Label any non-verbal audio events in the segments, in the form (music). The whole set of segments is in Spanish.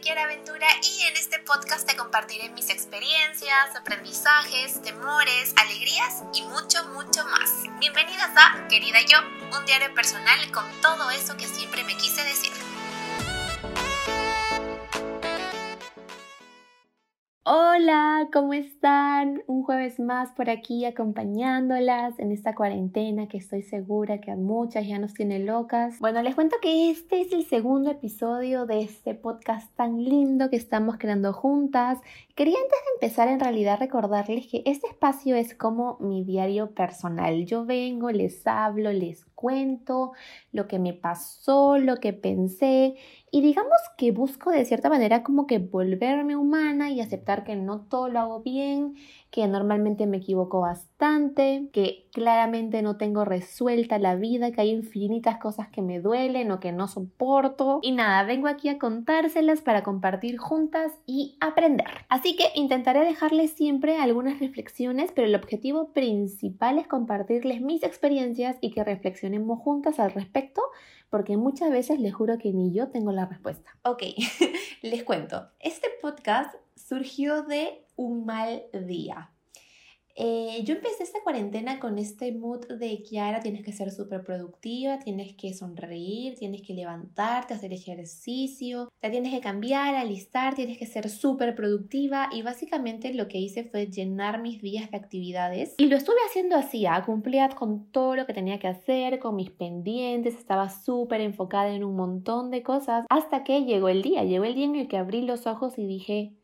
Kiara Aventura y en este podcast te compartiré mis experiencias, aprendizajes, temores, alegrías y mucho, mucho más. Bienvenidas a Querida Yo, un diario personal con todo eso que siempre me quise decir. Hola, ¿cómo están? Un jueves más por aquí acompañándolas en esta cuarentena que estoy segura que a muchas ya nos tiene locas. Bueno, les cuento que este es el segundo episodio de este podcast tan lindo que estamos creando juntas. Quería antes de empezar en realidad recordarles que este espacio es como mi diario personal. Yo vengo, les hablo, les cuento lo que me pasó, lo que pensé y digamos que busco de cierta manera como que volverme humana y aceptar que no todo lo hago bien, que normalmente me equivoco bastante, que claramente no tengo resuelta la vida, que hay infinitas cosas que me duelen o que no soporto. Y nada, vengo aquí a contárselas para compartir juntas y aprender. Así que intentaré dejarles siempre algunas reflexiones, pero el objetivo principal es compartirles mis experiencias y que reflexionemos juntas al respecto porque muchas veces les juro que ni yo tengo la respuesta. Ok, (laughs) les cuento. Este podcast surgió de un mal día. Eh, yo empecé esta cuarentena con este mood de ahora tienes que ser súper productiva, tienes que sonreír, tienes que levantarte, hacer ejercicio, te tienes que cambiar, alistar, tienes que ser súper productiva y básicamente lo que hice fue llenar mis días de actividades. Y lo estuve haciendo así, a cumplía con todo lo que tenía que hacer, con mis pendientes, estaba súper enfocada en un montón de cosas hasta que llegó el día, llegó el día en el que abrí los ojos y dije,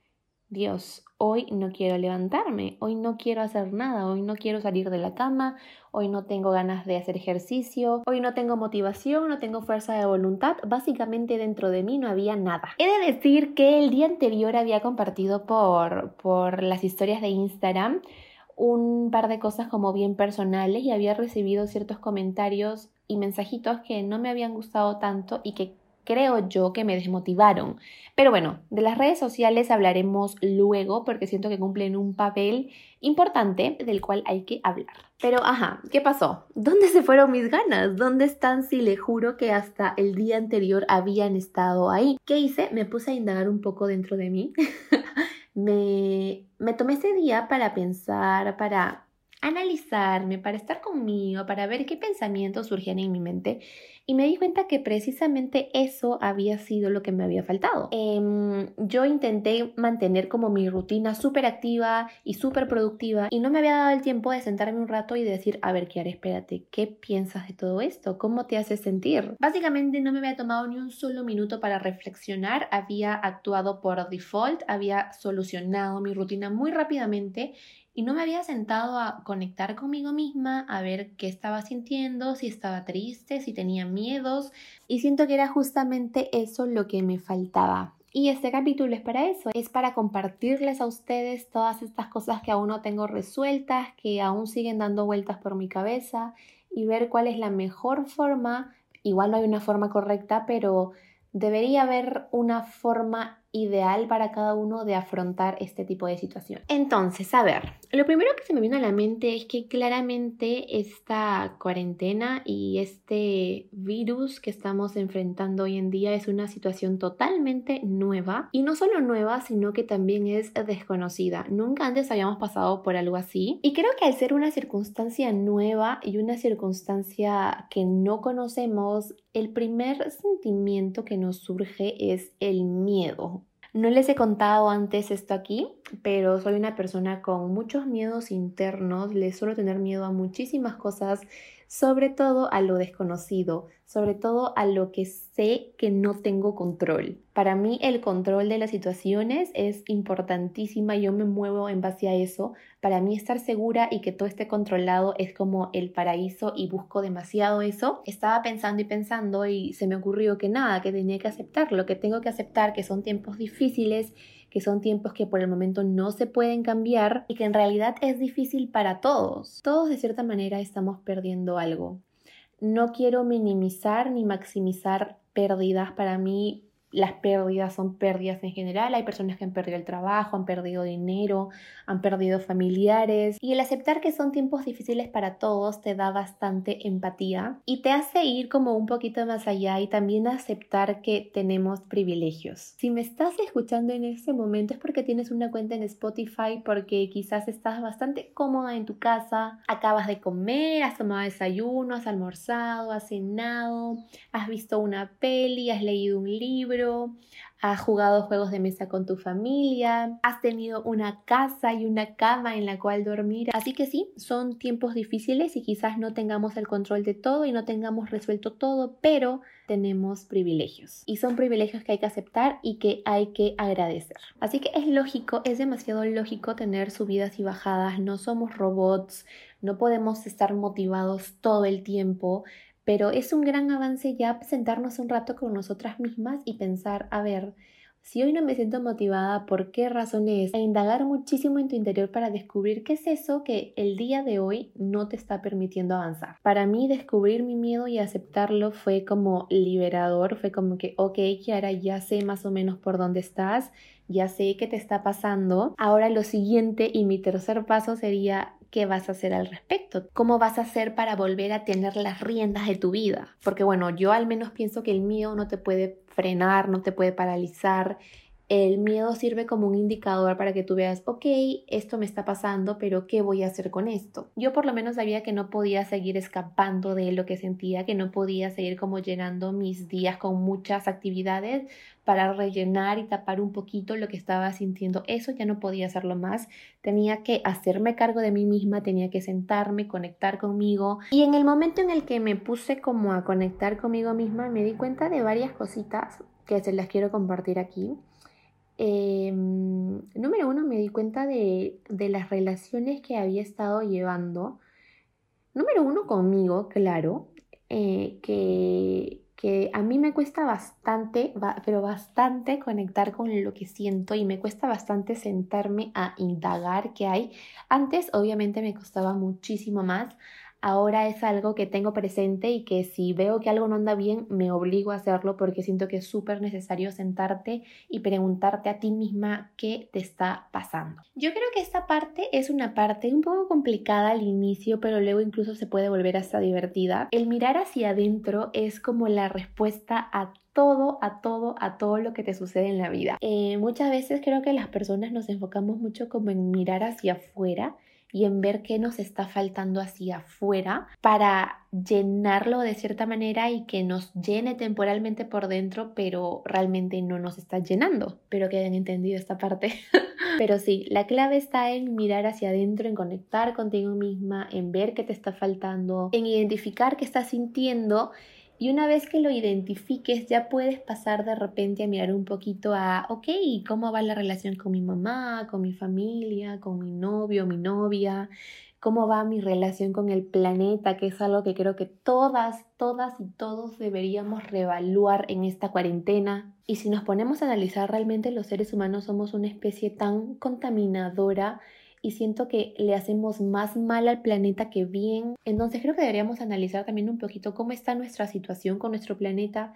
Dios, hoy no quiero levantarme, hoy no quiero hacer nada, hoy no quiero salir de la cama, hoy no tengo ganas de hacer ejercicio, hoy no tengo motivación, no tengo fuerza de voluntad, básicamente dentro de mí no había nada. He de decir que el día anterior había compartido por, por las historias de Instagram un par de cosas como bien personales y había recibido ciertos comentarios y mensajitos que no me habían gustado tanto y que creo yo que me desmotivaron. Pero bueno, de las redes sociales hablaremos luego porque siento que cumplen un papel importante del cual hay que hablar. Pero ajá, ¿qué pasó? ¿Dónde se fueron mis ganas? ¿Dónde están si le juro que hasta el día anterior habían estado ahí? ¿Qué hice? Me puse a indagar un poco dentro de mí. (laughs) me, me tomé ese día para pensar, para analizarme, para estar conmigo, para ver qué pensamientos surgían en mi mente y me di cuenta que precisamente eso había sido lo que me había faltado. Em, yo intenté mantener como mi rutina súper activa y súper productiva y no me había dado el tiempo de sentarme un rato y decir, a ver, Kiara, espérate, ¿qué piensas de todo esto? ¿Cómo te hace sentir? Básicamente no me había tomado ni un solo minuto para reflexionar, había actuado por default, había solucionado mi rutina muy rápidamente y no me había sentado a conectar conmigo misma, a ver qué estaba sintiendo, si estaba triste, si tenía miedos y siento que era justamente eso lo que me faltaba. Y este capítulo es para eso, es para compartirles a ustedes todas estas cosas que aún no tengo resueltas, que aún siguen dando vueltas por mi cabeza y ver cuál es la mejor forma, igual no hay una forma correcta, pero debería haber una forma ideal para cada uno de afrontar este tipo de situación. Entonces, a ver, lo primero que se me vino a la mente es que claramente esta cuarentena y este virus que estamos enfrentando hoy en día es una situación totalmente nueva. Y no solo nueva, sino que también es desconocida. Nunca antes habíamos pasado por algo así. Y creo que al ser una circunstancia nueva y una circunstancia que no conocemos, el primer sentimiento que nos surge es el miedo no les he contado antes esto aquí, pero soy una persona con muchos miedos internos, les suelo tener miedo a muchísimas cosas, sobre todo a lo desconocido, sobre todo a lo que sé que no tengo control. Para mí el control de las situaciones es importantísima, yo me muevo en base a eso. Para mí estar segura y que todo esté controlado es como el paraíso y busco demasiado eso. Estaba pensando y pensando y se me ocurrió que nada, que tenía que aceptarlo, que tengo que aceptar que son tiempos difíciles que son tiempos que por el momento no se pueden cambiar y que en realidad es difícil para todos. Todos de cierta manera estamos perdiendo algo. No quiero minimizar ni maximizar pérdidas. Para mí las pérdidas son pérdidas en general. Hay personas que han perdido el trabajo, han perdido dinero, han perdido familiares. Y el aceptar que son tiempos difíciles para todos te da bastante empatía y te hace ir como un poquito más allá y también aceptar que tenemos privilegios. Si me estás escuchando en este momento es porque tienes una cuenta en Spotify, porque quizás estás bastante cómoda en tu casa, acabas de comer, has tomado desayuno, has almorzado, has cenado, has visto una peli, has leído un libro has jugado juegos de mesa con tu familia, has tenido una casa y una cama en la cual dormir. Así que sí, son tiempos difíciles y quizás no tengamos el control de todo y no tengamos resuelto todo, pero tenemos privilegios. Y son privilegios que hay que aceptar y que hay que agradecer. Así que es lógico, es demasiado lógico tener subidas y bajadas. No somos robots, no podemos estar motivados todo el tiempo pero es un gran avance ya sentarnos un rato con nosotras mismas y pensar, a ver, si hoy no me siento motivada, ¿por qué razones? E indagar muchísimo en tu interior para descubrir qué es eso que el día de hoy no te está permitiendo avanzar. Para mí descubrir mi miedo y aceptarlo fue como liberador, fue como que, ok, Kiara, ya sé más o menos por dónde estás, ya sé qué te está pasando. Ahora lo siguiente y mi tercer paso sería qué vas a hacer al respecto, cómo vas a hacer para volver a tener las riendas de tu vida. Porque bueno, yo al menos pienso que el miedo no te puede frenar, no te puede paralizar. El miedo sirve como un indicador para que tú veas, ok, esto me está pasando, pero ¿qué voy a hacer con esto? Yo por lo menos sabía que no podía seguir escapando de lo que sentía, que no podía seguir como llenando mis días con muchas actividades para rellenar y tapar un poquito lo que estaba sintiendo. Eso ya no podía hacerlo más. Tenía que hacerme cargo de mí misma, tenía que sentarme, conectar conmigo. Y en el momento en el que me puse como a conectar conmigo misma, me di cuenta de varias cositas que se las quiero compartir aquí. Em, número uno, me di cuenta de, las relaciones que había estado llevando. Número uno, conmigo, claro, eh, que, que a mí me cuesta bastante, pero bastante conectar con lo que siento y me cuesta bastante sentarme a indagar qué hay. Antes obviamente me costaba muchísimo más ahora es algo que tengo presente y que si veo que algo no anda bien, me obligo a hacerlo porque siento que es súper necesario sentarte y preguntarte a ti misma qué te está pasando. Yo creo que esta parte es una parte un poco complicada al inicio, pero luego incluso se puede volver hasta divertida. El mirar hacia adentro es como la respuesta a todo, a todo, a todo lo que te sucede en la vida. Eh, muchas veces creo que las personas nos enfocamos mucho como en mirar hacia afuera y en ver qué nos está faltando hacia afuera para llenarlo de cierta manera y que nos llene temporalmente por dentro, pero realmente no nos está llenando. Pero que hayan entendido esta parte. (laughs) pero sí, la clave está en mirar hacia adentro, en conectar contigo misma, en ver qué te está faltando, en identificar qué estás sintiendo y una vez que lo identifiques, ya puedes pasar de repente a mirar un poquito a, ok, ¿cómo va la relación con mi mamá, con mi familia, con mi novio, mi novia? ¿Cómo va mi relación con el planeta? Que es algo que creo que todas, todas y todos deberíamos reevaluar en esta cuarentena. Y si nos ponemos a analizar realmente los seres humanos somos una especie tan contaminadora y siento que le hacemos más mal al planeta que bien. Entonces creo que deberíamos analizar también un poquito cómo está nuestra situación con nuestro planeta,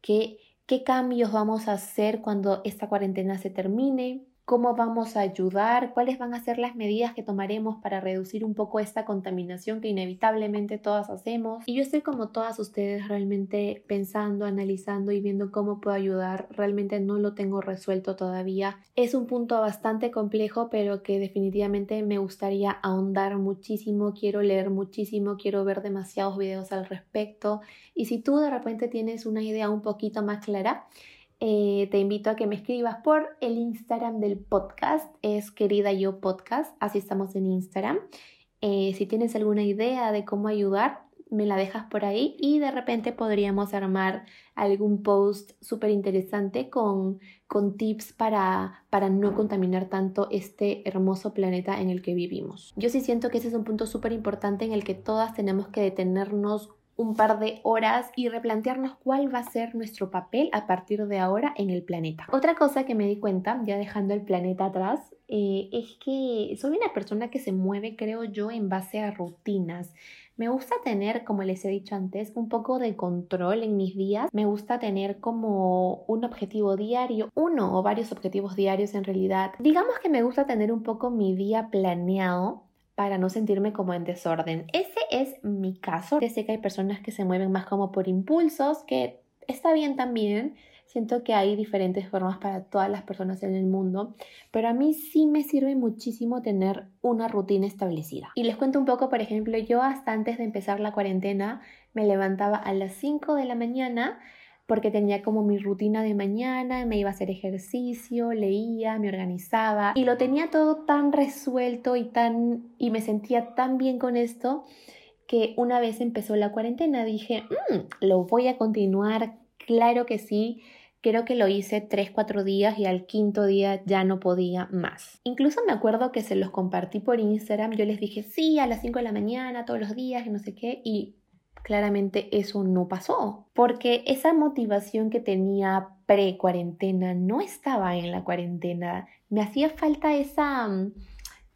qué, qué cambios vamos a hacer cuando esta cuarentena se termine, cómo vamos a ayudar, cuáles van a ser las medidas que tomaremos para reducir un poco esta contaminación que inevitablemente todas hacemos. Y yo estoy como todas ustedes realmente pensando, analizando y viendo cómo puedo ayudar. Realmente no lo tengo resuelto todavía. Es un punto bastante complejo, pero que definitivamente me gustaría ahondar muchísimo. Quiero leer muchísimo, quiero ver demasiados videos al respecto. Y si tú de repente tienes una idea un poquito más clara, eh, te invito a que me escribas por el Instagram del podcast, es querida yo podcast, así estamos en Instagram. Eh, si tienes alguna idea de cómo ayudar, me la dejas por ahí y de repente podríamos armar algún post súper interesante con, con tips para, para no contaminar tanto este hermoso planeta en el que vivimos. Yo sí siento que ese es un punto súper importante en el que todas tenemos que detenernos un par de horas y replantearnos cuál va a ser nuestro papel a partir de ahora en el planeta. Otra cosa que me di cuenta, ya dejando el planeta atrás, eh, es que soy una persona que se mueve, creo yo, en base a rutinas. Me gusta tener, como les he dicho antes, un poco de control en mis días. Me gusta tener como un objetivo diario, uno o varios objetivos diarios en realidad. Digamos que me gusta tener un poco mi día planeado para no sentirme como en desorden. Ese es mi caso. sé que hay personas que se mueven más como por impulsos, que está bien también. Siento que hay diferentes formas para todas las personas en el mundo, pero a mí sí me sirve muchísimo tener una rutina establecida. Y les cuento un poco, por ejemplo, yo hasta antes de empezar la cuarentena me levantaba a las 5 de la mañana porque tenía como mi rutina de mañana, me iba a hacer ejercicio, leía, me organizaba y lo tenía todo tan resuelto y tan y me sentía tan bien con esto que una vez empezó la cuarentena dije, mm, lo voy a continuar, claro que sí. Creo que lo hice 3, 4 días y al quinto día ya no podía más. Incluso me acuerdo que se los compartí por Instagram. Yo les dije, sí, a las 5 de la mañana, todos los días y no sé qué. Y claramente eso no pasó. Porque esa motivación que tenía pre-cuarentena no estaba en la cuarentena. Me hacía falta esa mm,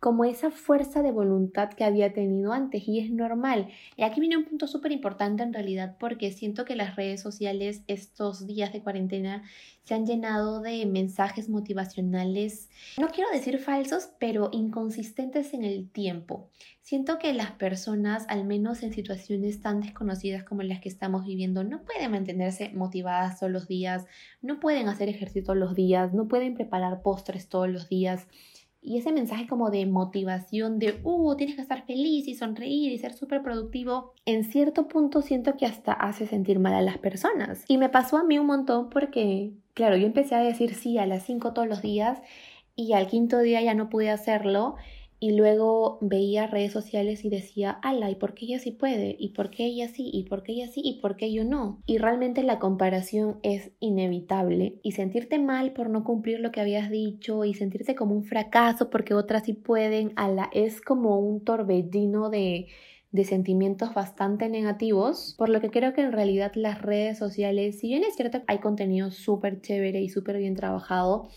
como esa fuerza de voluntad que había tenido antes y es normal. Y aquí viene un punto súper importante en realidad porque siento que las redes sociales estos días de cuarentena se han llenado de mensajes motivacionales, no quiero decir falsos, pero inconsistentes en el tiempo. Siento que las personas, al menos en situaciones tan desconocidas como las que estamos viviendo, no pueden mantenerse motivadas todos los días, no pueden hacer ejercicio todos los días, no pueden preparar postres todos los días. Y ese mensaje como de motivación, de, uh, tienes que estar feliz y sonreír y ser súper productivo, en cierto punto siento que hasta hace sentir mal a las personas. Y me pasó a mí un montón porque, claro, yo empecé a decir sí a las 5 todos los días y al quinto día ya no pude hacerlo y luego veía redes sociales y decía, ala, ¿y por qué ella sí puede? ¿Y por qué ella sí? ¿Y por qué ella sí? ¿Y por qué yo no? Y realmente la comparación es inevitable y sentirte mal por no cumplir lo que habías dicho y sentirte como un fracaso porque otras sí pueden, ala, es como un torbellino de de sentimientos bastante negativos, por lo que creo que en realidad las redes sociales, si bien es cierto que hay contenido súper chévere y súper bien trabajado,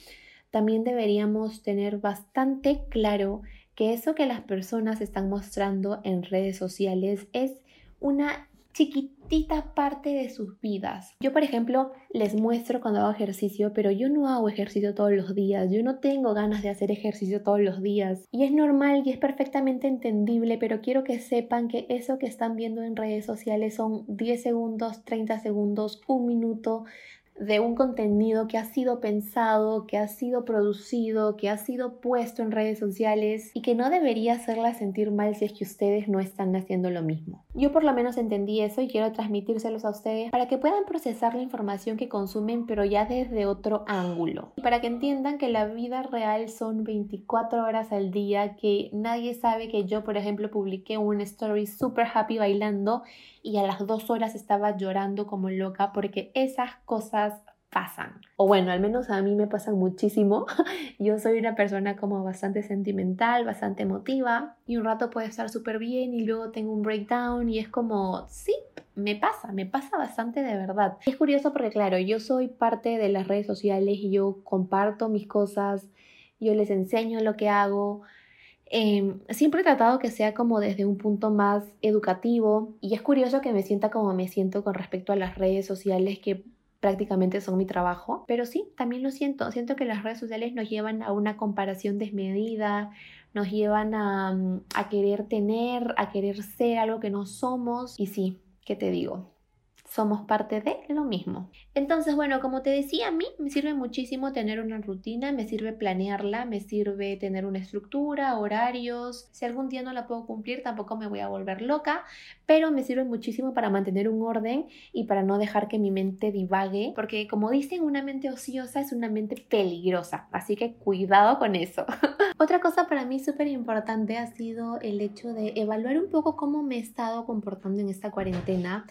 también deberíamos tener bastante claro que eso que las personas están mostrando en redes sociales es una chiquitita parte de sus vidas. Yo, por ejemplo, les muestro cuando hago ejercicio, pero yo no hago ejercicio todos los días, yo no tengo ganas de hacer ejercicio todos los días. Y es normal y es perfectamente entendible, pero quiero que sepan que eso que están viendo en redes sociales son 10 segundos, 30 segundos, un minuto de un contenido que ha sido pensado, que ha sido producido, que ha sido puesto en redes sociales y que no debería hacerla sentir mal si es que ustedes no están haciendo lo mismo. Yo por lo menos entendí eso y quiero transmitírselos a ustedes para que puedan procesar la información que consumen pero ya desde otro ángulo. Y para que entiendan que la vida real son 24 horas al día, que nadie sabe que yo por ejemplo publiqué un story super happy bailando y a las dos horas estaba llorando como loca porque esas cosas pasan. O bueno, al menos a mí me pasan muchísimo. (laughs) Yo soy una persona como bastante sentimental, bastante emotiva y un rato puede estar súper bien y luego tengo un breakdown y es como, sí, me pasa, me pasa bastante de verdad. Es curioso porque claro, yo soy parte de las redes sociales y yo comparto mis cosas, yo les enseño lo que hago, Em, siempre he tratado que sea como desde un punto más educativo y es curioso que me sienta como me siento con respecto a las redes sociales que prácticamente son mi trabajo, pero sí, también lo siento, siento que las redes sociales nos llevan a una comparación desmedida, nos llevan a, mm, a querer tener, a querer ser algo que no somos y sí, ¿qué te digo? Somos parte de lo mismo. Entonces, bueno, como te decía, a mí me sirve muchísimo tener una rutina, me sirve planearla, me sirve tener una estructura, horarios. Si algún día no la puedo cumplir, tampoco me voy a volver loca, pero me sirve muchísimo para mantener un orden y para no dejar que mi mente divague, porque como dicen, una mente ociosa es una mente peligrosa, así que cuidado con eso. (laughs) Otra cosa para mí súper importante ha sido el hecho de evaluar un poco cómo me he estado comportando en esta cuarentena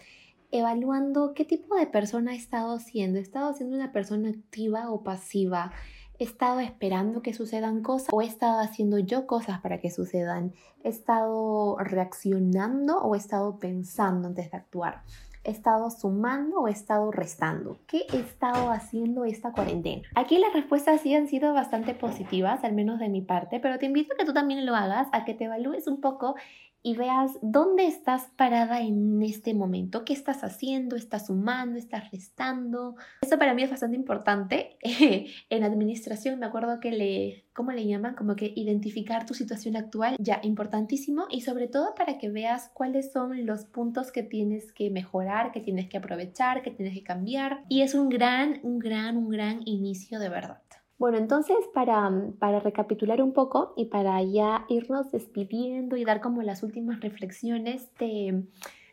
evaluando qué tipo de persona he estado siendo. ¿He estado siendo una persona activa o pasiva? ¿He estado esperando que sucedan cosas o he estado haciendo yo cosas para que sucedan? ¿He estado reaccionando o he estado pensando antes de actuar? ¿He estado sumando o he estado restando? ¿Qué he estado haciendo esta cuarentena? Aquí las respuestas sí han sido bastante positivas, al menos de mi parte, pero te invito a que tú también lo hagas, a que te evalúes un poco y veas dónde estás parada en este momento, qué estás haciendo, estás sumando, estás restando. Eso para mí es bastante importante. (laughs) en administración me acuerdo que le, ¿cómo le llaman? Como que identificar tu situación actual, ya importantísimo y sobre todo para que veas cuáles son los puntos que tienes que mejorar, que tienes que aprovechar, que tienes que cambiar. Y es un gran, un gran, un gran inicio de verdad. Bueno, entonces para, para, recapitular un poco y para ya irnos despidiendo y dar como las últimas reflexiones, te,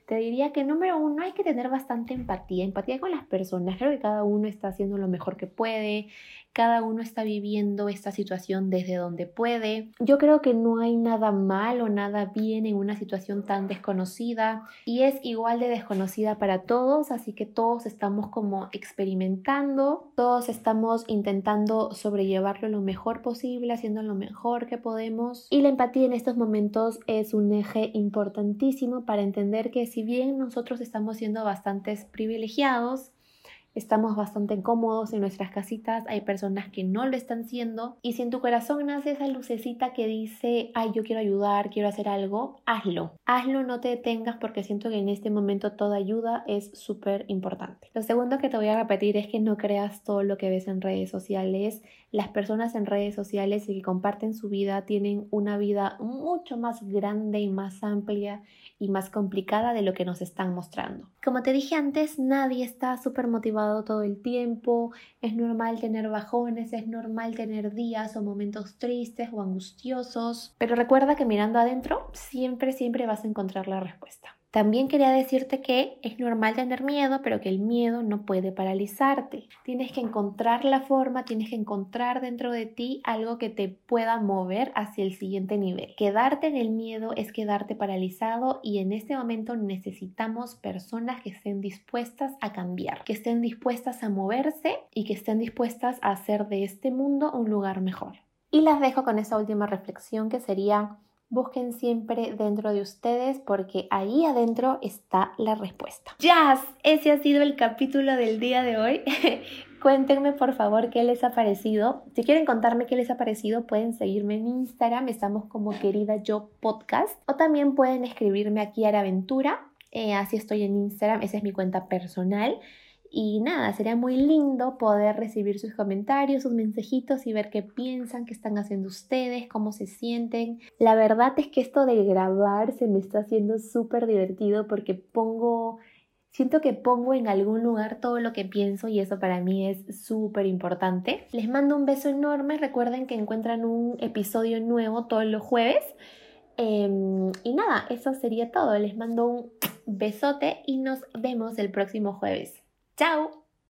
te diría que número uno hay que tener bastante empatía, empatía con las personas. Creo que cada uno está haciendo lo mejor que puede, cada uno está viviendo esta situación desde donde puede. Yo creo que no hay nada mal o nada bien en una situación tan desconocida y es igual de desconocida para todos, así que todos estamos como experimentando, todos estamos intentando sobrellevarlo lo mejor posible, haciendo lo mejor que podemos y la empatía en estos momentos es un eje importantísimo para entender que si bien nosotros estamos siendo bastantes privilegiados, estamos bastante cómodos en nuestras casitas, hay personas que no lo están siendo y si en tu corazón nace esa lucecita que dice, ay, yo quiero ayudar, quiero hacer algo, hazlo. Hazlo, no te detengas porque siento que en este momento toda ayuda es súper importante. Lo segundo que te voy a repetir es que no creas todo lo que ves en redes sociales. Las personas en redes sociales y que comparten su vida tienen una vida mucho más grande y más amplia y más complicada de lo que nos están mostrando. Como te dije antes, nadie está súper motivado todo el tiempo, es normal tener bajones, es normal tener días o momentos tristes o angustiosos, pero recuerda que mirando adentro siempre, siempre vas a encontrar la respuesta. También quería decirte que es normal tener miedo, pero que el miedo no puede paralizarte. Tienes que encontrar la forma, tienes que encontrar dentro de ti algo que te pueda mover hacia el siguiente nivel. Quedarte en el miedo es quedarte paralizado y en este momento necesitamos personas que estén dispuestas a cambiar, que estén dispuestas a moverse y que estén dispuestas a hacer de este mundo un lugar mejor. Y las dejo con esta última reflexión que sería busquen siempre dentro de ustedes porque ahí adentro está la respuesta. Jazz, ese ha sido el capítulo del día de hoy. (laughs) Cuéntenme por favor qué les ha parecido. Si quieren contarme qué les ha parecido, pueden seguirme en Instagram, estamos como querida yo podcast. O también pueden escribirme aquí a la aventura. Eh, así estoy en Instagram, esa es mi cuenta personal. Y nada, sería muy lindo poder recibir sus comentarios, sus mensajitos y ver qué piensan, qué están haciendo ustedes, cómo se sienten. La verdad es que esto de grabar se me está haciendo súper divertido porque pongo, siento que pongo en algún lugar todo lo que pienso y eso para mí es súper importante. Les mando un beso enorme, recuerden que encuentran un episodio nuevo todos los jueves. Em, y nada, eso sería todo. Les mando un besote y nos vemos el próximo jueves. Chao